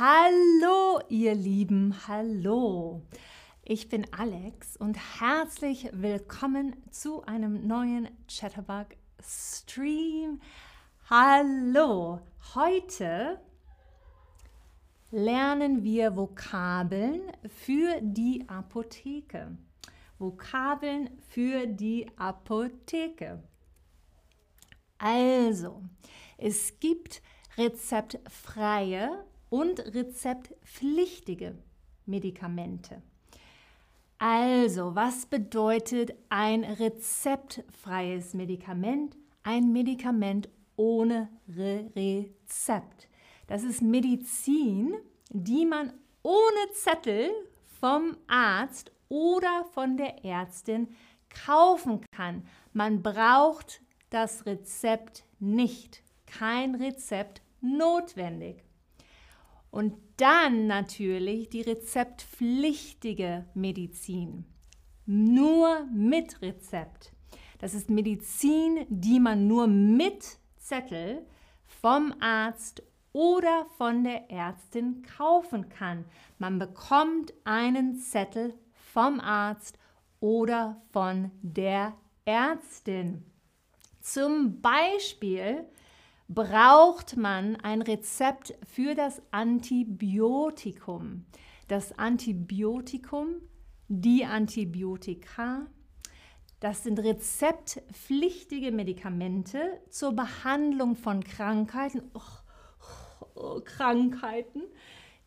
Hallo, ihr Lieben, hallo. Ich bin Alex und herzlich willkommen zu einem neuen Chatterbug Stream. Hallo, heute lernen wir Vokabeln für die Apotheke. Vokabeln für die Apotheke. Also, es gibt rezeptfreie und rezeptpflichtige Medikamente. Also, was bedeutet ein rezeptfreies Medikament? Ein Medikament ohne Re Rezept. Das ist Medizin, die man ohne Zettel vom Arzt oder von der Ärztin kaufen kann. Man braucht das Rezept nicht. Kein Rezept notwendig. Und dann natürlich die rezeptpflichtige Medizin. Nur mit Rezept. Das ist Medizin, die man nur mit Zettel vom Arzt oder von der Ärztin kaufen kann. Man bekommt einen Zettel vom Arzt oder von der Ärztin. Zum Beispiel braucht man ein Rezept für das Antibiotikum. Das Antibiotikum, die Antibiotika, das sind rezeptpflichtige Medikamente zur Behandlung von Krankheiten, oh, oh, Krankheiten,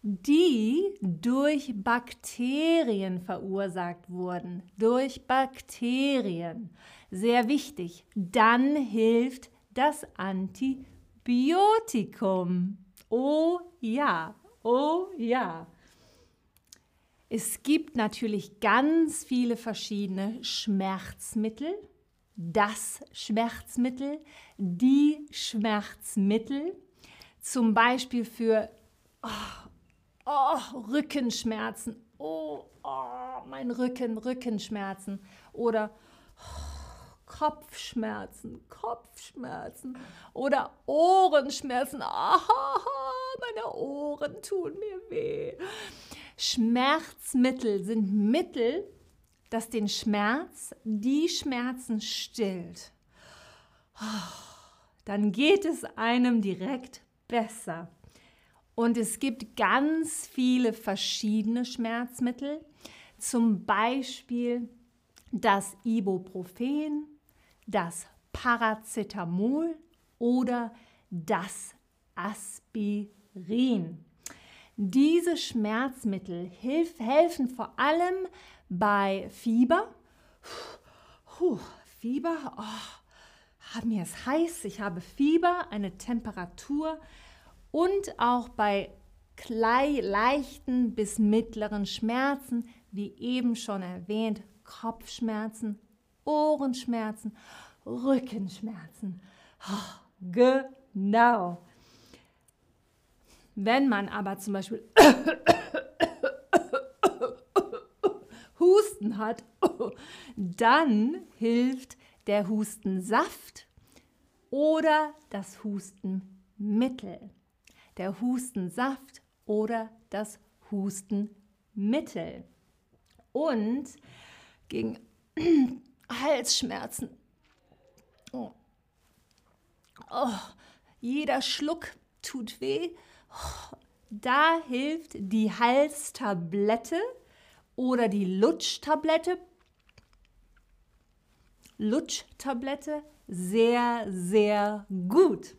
die durch Bakterien verursacht wurden. Durch Bakterien. Sehr wichtig. Dann hilft das Antibiotikum. Biotikum. Oh ja, oh ja. Es gibt natürlich ganz viele verschiedene Schmerzmittel. Das Schmerzmittel, die Schmerzmittel, zum Beispiel für oh, oh, Rückenschmerzen. Oh, oh, mein Rücken, Rückenschmerzen. Oder oh, Kopfschmerzen, Kopfschmerzen oder Ohrenschmerzen. Aha, meine Ohren tun mir weh. Schmerzmittel sind Mittel, das den Schmerz, die Schmerzen stillt. Dann geht es einem direkt besser. Und es gibt ganz viele verschiedene Schmerzmittel, zum Beispiel das Ibuprofen, das Paracetamol oder das Aspirin. Diese Schmerzmittel helfen vor allem bei Fieber. Puh, Fieber, oh, mir ist heiß, ich habe Fieber, eine Temperatur und auch bei leichten bis mittleren Schmerzen, wie eben schon erwähnt, Kopfschmerzen, Ohrenschmerzen, Rückenschmerzen. Oh, genau. Wenn man aber zum Beispiel Husten hat, dann hilft der Hustensaft oder das Hustenmittel. Der Hustensaft oder das Hustenmittel. Und gegen Halsschmerzen. Oh. Oh, jeder Schluck tut weh. Oh, da hilft die Halstablette oder die Lutschtablette. Lutschtablette sehr, sehr gut.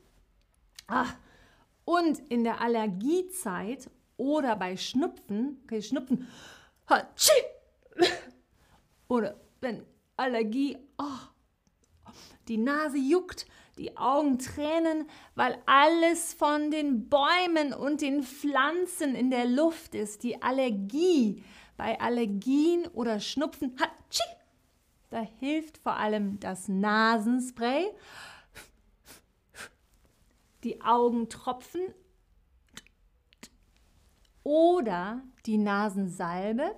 Ach, und in der Allergiezeit oder bei Schnupfen, okay, Schnupfen, oder wenn Allergie, oh, die Nase juckt, die Augen tränen, weil alles von den Bäumen und den Pflanzen in der Luft ist. Die Allergie bei Allergien oder Schnupfen, hatschi, da hilft vor allem das Nasenspray, die Augentropfen oder die Nasensalbe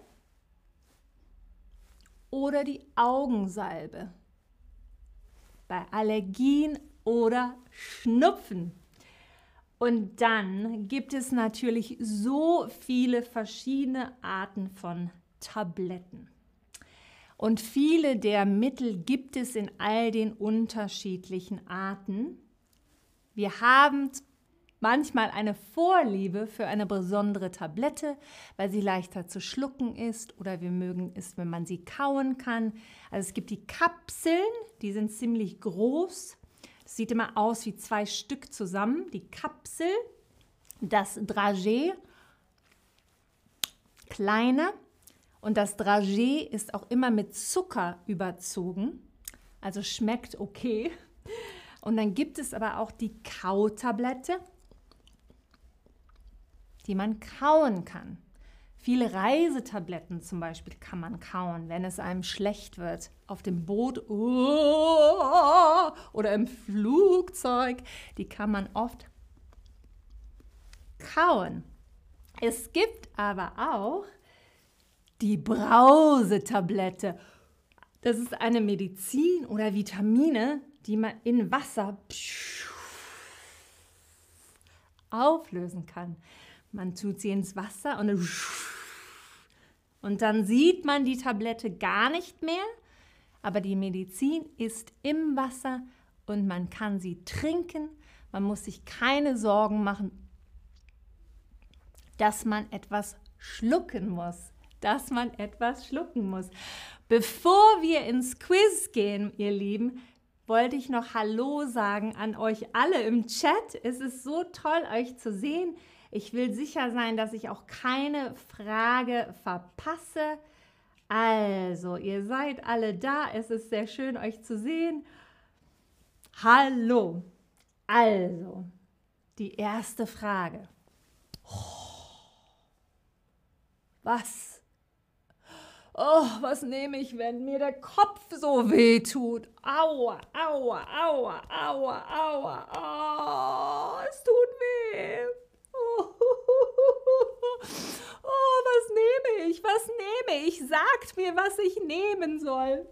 oder die Augensalbe. Bei Allergien oder Schnupfen. Und dann gibt es natürlich so viele verschiedene Arten von Tabletten. Und viele der Mittel gibt es in all den unterschiedlichen Arten. Wir haben manchmal eine Vorliebe für eine besondere Tablette, weil sie leichter zu schlucken ist oder wir mögen es, wenn man sie kauen kann. Also es gibt die Kapseln, die sind ziemlich groß. Das sieht immer aus wie zwei Stück zusammen. Die Kapsel, das Dragé, kleiner und das Dragé ist auch immer mit Zucker überzogen, also schmeckt okay. Und dann gibt es aber auch die Kautablette, die man kauen kann. Viele Reisetabletten zum Beispiel kann man kauen, wenn es einem schlecht wird. Auf dem Boot oh, oder im Flugzeug. Die kann man oft kauen. Es gibt aber auch die Brausetablette. Das ist eine Medizin oder Vitamine, die man in Wasser auflösen kann. Man tut sie ins Wasser und, und dann sieht man die Tablette gar nicht mehr, aber die Medizin ist im Wasser und man kann sie trinken. Man muss sich keine Sorgen machen, dass man etwas schlucken muss dass man etwas schlucken muss. Bevor wir ins Quiz gehen, ihr Lieben, wollte ich noch Hallo sagen an euch alle im Chat. Es ist so toll, euch zu sehen. Ich will sicher sein, dass ich auch keine Frage verpasse. Also, ihr seid alle da. Es ist sehr schön, euch zu sehen. Hallo. Also, die erste Frage. Was Oh, was nehme ich, wenn mir der Kopf so weh tut? Aua, aua, aua, aua, aua. Oh, es tut weh. Oh, oh, was nehme ich? Was nehme ich? Sagt mir, was ich nehmen soll.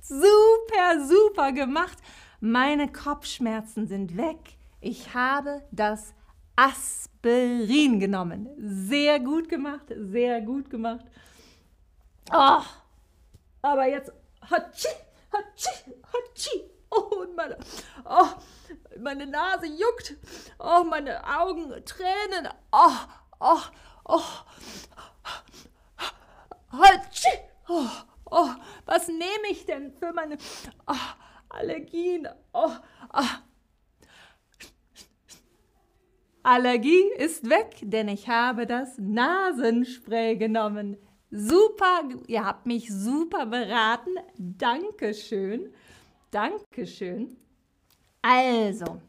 Super, super gemacht. Meine Kopfschmerzen sind weg. Ich habe das Aspirin genommen. Sehr gut gemacht, sehr gut gemacht. Oh, aber jetzt. Hatschi, hatschi, hatschi. Oh, meine, oh, meine Nase juckt. Oh, meine Augen tränen. Oh, oh, oh. Hatschi. Oh, oh, was nehme ich denn für meine oh, Allergien? Oh, oh. Allergie ist weg, denn ich habe das Nasenspray genommen. Super, ihr habt mich super beraten. Dankeschön. Dankeschön. Also,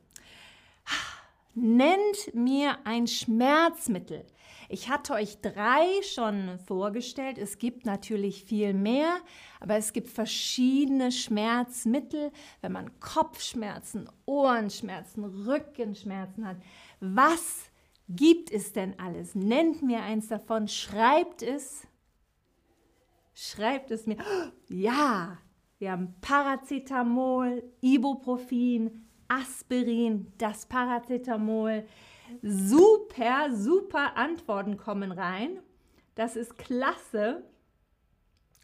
nennt mir ein Schmerzmittel. Ich hatte euch drei schon vorgestellt. Es gibt natürlich viel mehr, aber es gibt verschiedene Schmerzmittel, wenn man Kopfschmerzen, Ohrenschmerzen, Rückenschmerzen hat. Was gibt es denn alles? Nennt mir eins davon, schreibt es Schreibt es mir. Ja, wir haben Paracetamol, Ibuprofen, Aspirin, das Paracetamol. Super, super Antworten kommen rein. Das ist klasse.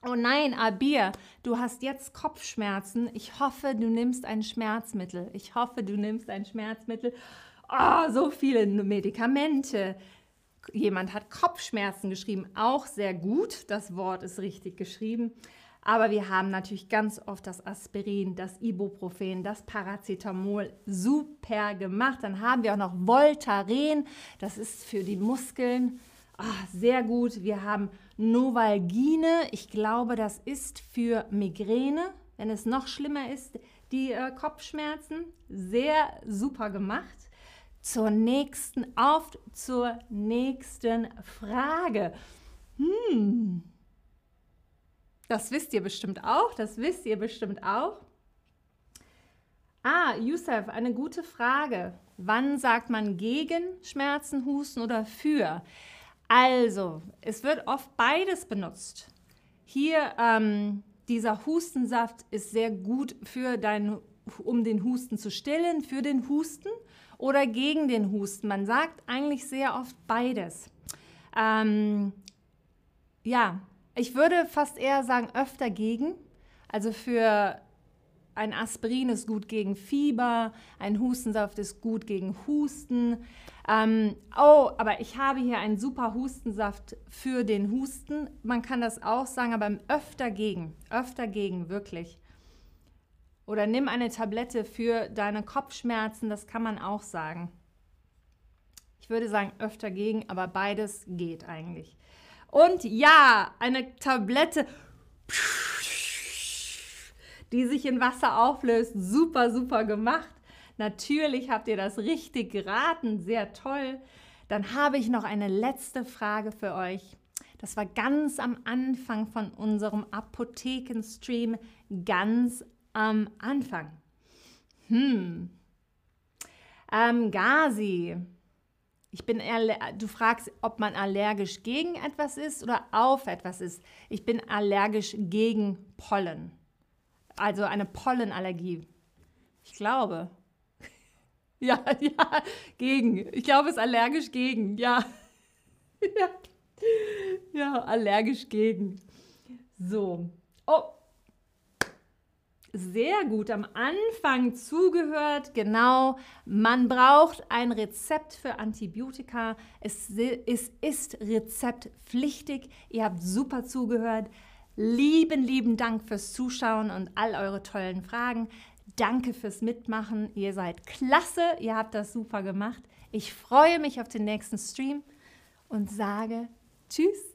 Oh nein, Abir, du hast jetzt Kopfschmerzen. Ich hoffe, du nimmst ein Schmerzmittel. Ich hoffe, du nimmst ein Schmerzmittel. Oh, so viele Medikamente. Jemand hat Kopfschmerzen geschrieben, auch sehr gut. Das Wort ist richtig geschrieben. Aber wir haben natürlich ganz oft das Aspirin, das Ibuprofen, das Paracetamol super gemacht. Dann haben wir auch noch Voltaren, das ist für die Muskeln. Ach, sehr gut. Wir haben Novalgine, ich glaube, das ist für Migräne, wenn es noch schlimmer ist, die äh, Kopfschmerzen. Sehr super gemacht zur nächsten, auf zur nächsten Frage. Hm. Das wisst ihr bestimmt auch, das wisst ihr bestimmt auch. Ah, Yusuf, eine gute Frage. Wann sagt man gegen Schmerzen, Husten oder für? Also, es wird oft beides benutzt. Hier, ähm, dieser Hustensaft ist sehr gut für dein, um den Husten zu stillen, für den Husten oder gegen den Husten. Man sagt eigentlich sehr oft beides. Ähm, ja, ich würde fast eher sagen öfter gegen. Also für ein Aspirin ist gut gegen Fieber, ein Hustensaft ist gut gegen Husten. Ähm, oh, aber ich habe hier einen super Hustensaft für den Husten. Man kann das auch sagen, aber öfter gegen, öfter gegen, wirklich. Oder nimm eine Tablette für deine Kopfschmerzen, das kann man auch sagen. Ich würde sagen öfter gegen, aber beides geht eigentlich. Und ja, eine Tablette die sich in Wasser auflöst. Super, super gemacht. Natürlich habt ihr das richtig geraten. Sehr toll. Dann habe ich noch eine letzte Frage für euch. Das war ganz am Anfang von unserem Apothekenstream, ganz am Anfang. Hm. Ähm, Gazi, ich bin du fragst, ob man allergisch gegen etwas ist oder auf etwas ist. Ich bin allergisch gegen Pollen also eine Pollenallergie. Ich glaube. Ja, ja, gegen. Ich glaube, es ist allergisch gegen. Ja. ja. Ja, allergisch gegen. So. Oh. Sehr gut. Am Anfang zugehört. Genau. Man braucht ein Rezept für Antibiotika. Es, es ist rezeptpflichtig. Ihr habt super zugehört. Lieben, lieben Dank fürs Zuschauen und all eure tollen Fragen. Danke fürs Mitmachen. Ihr seid klasse. Ihr habt das super gemacht. Ich freue mich auf den nächsten Stream und sage Tschüss.